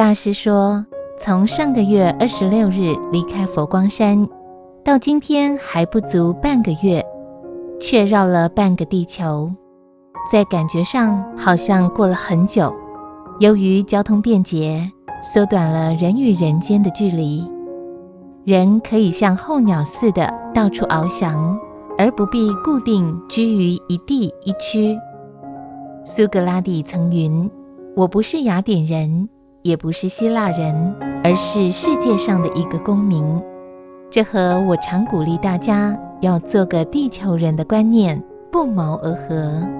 大师说，从上个月二十六日离开佛光山，到今天还不足半个月，却绕了半个地球，在感觉上好像过了很久。由于交通便捷，缩短了人与人间的距离，人可以像候鸟似的到处翱翔，而不必固定居于一地一区。苏格拉底曾云：“我不是雅典人。”也不是希腊人，而是世界上的一个公民。这和我常鼓励大家要做个地球人的观念不谋而合。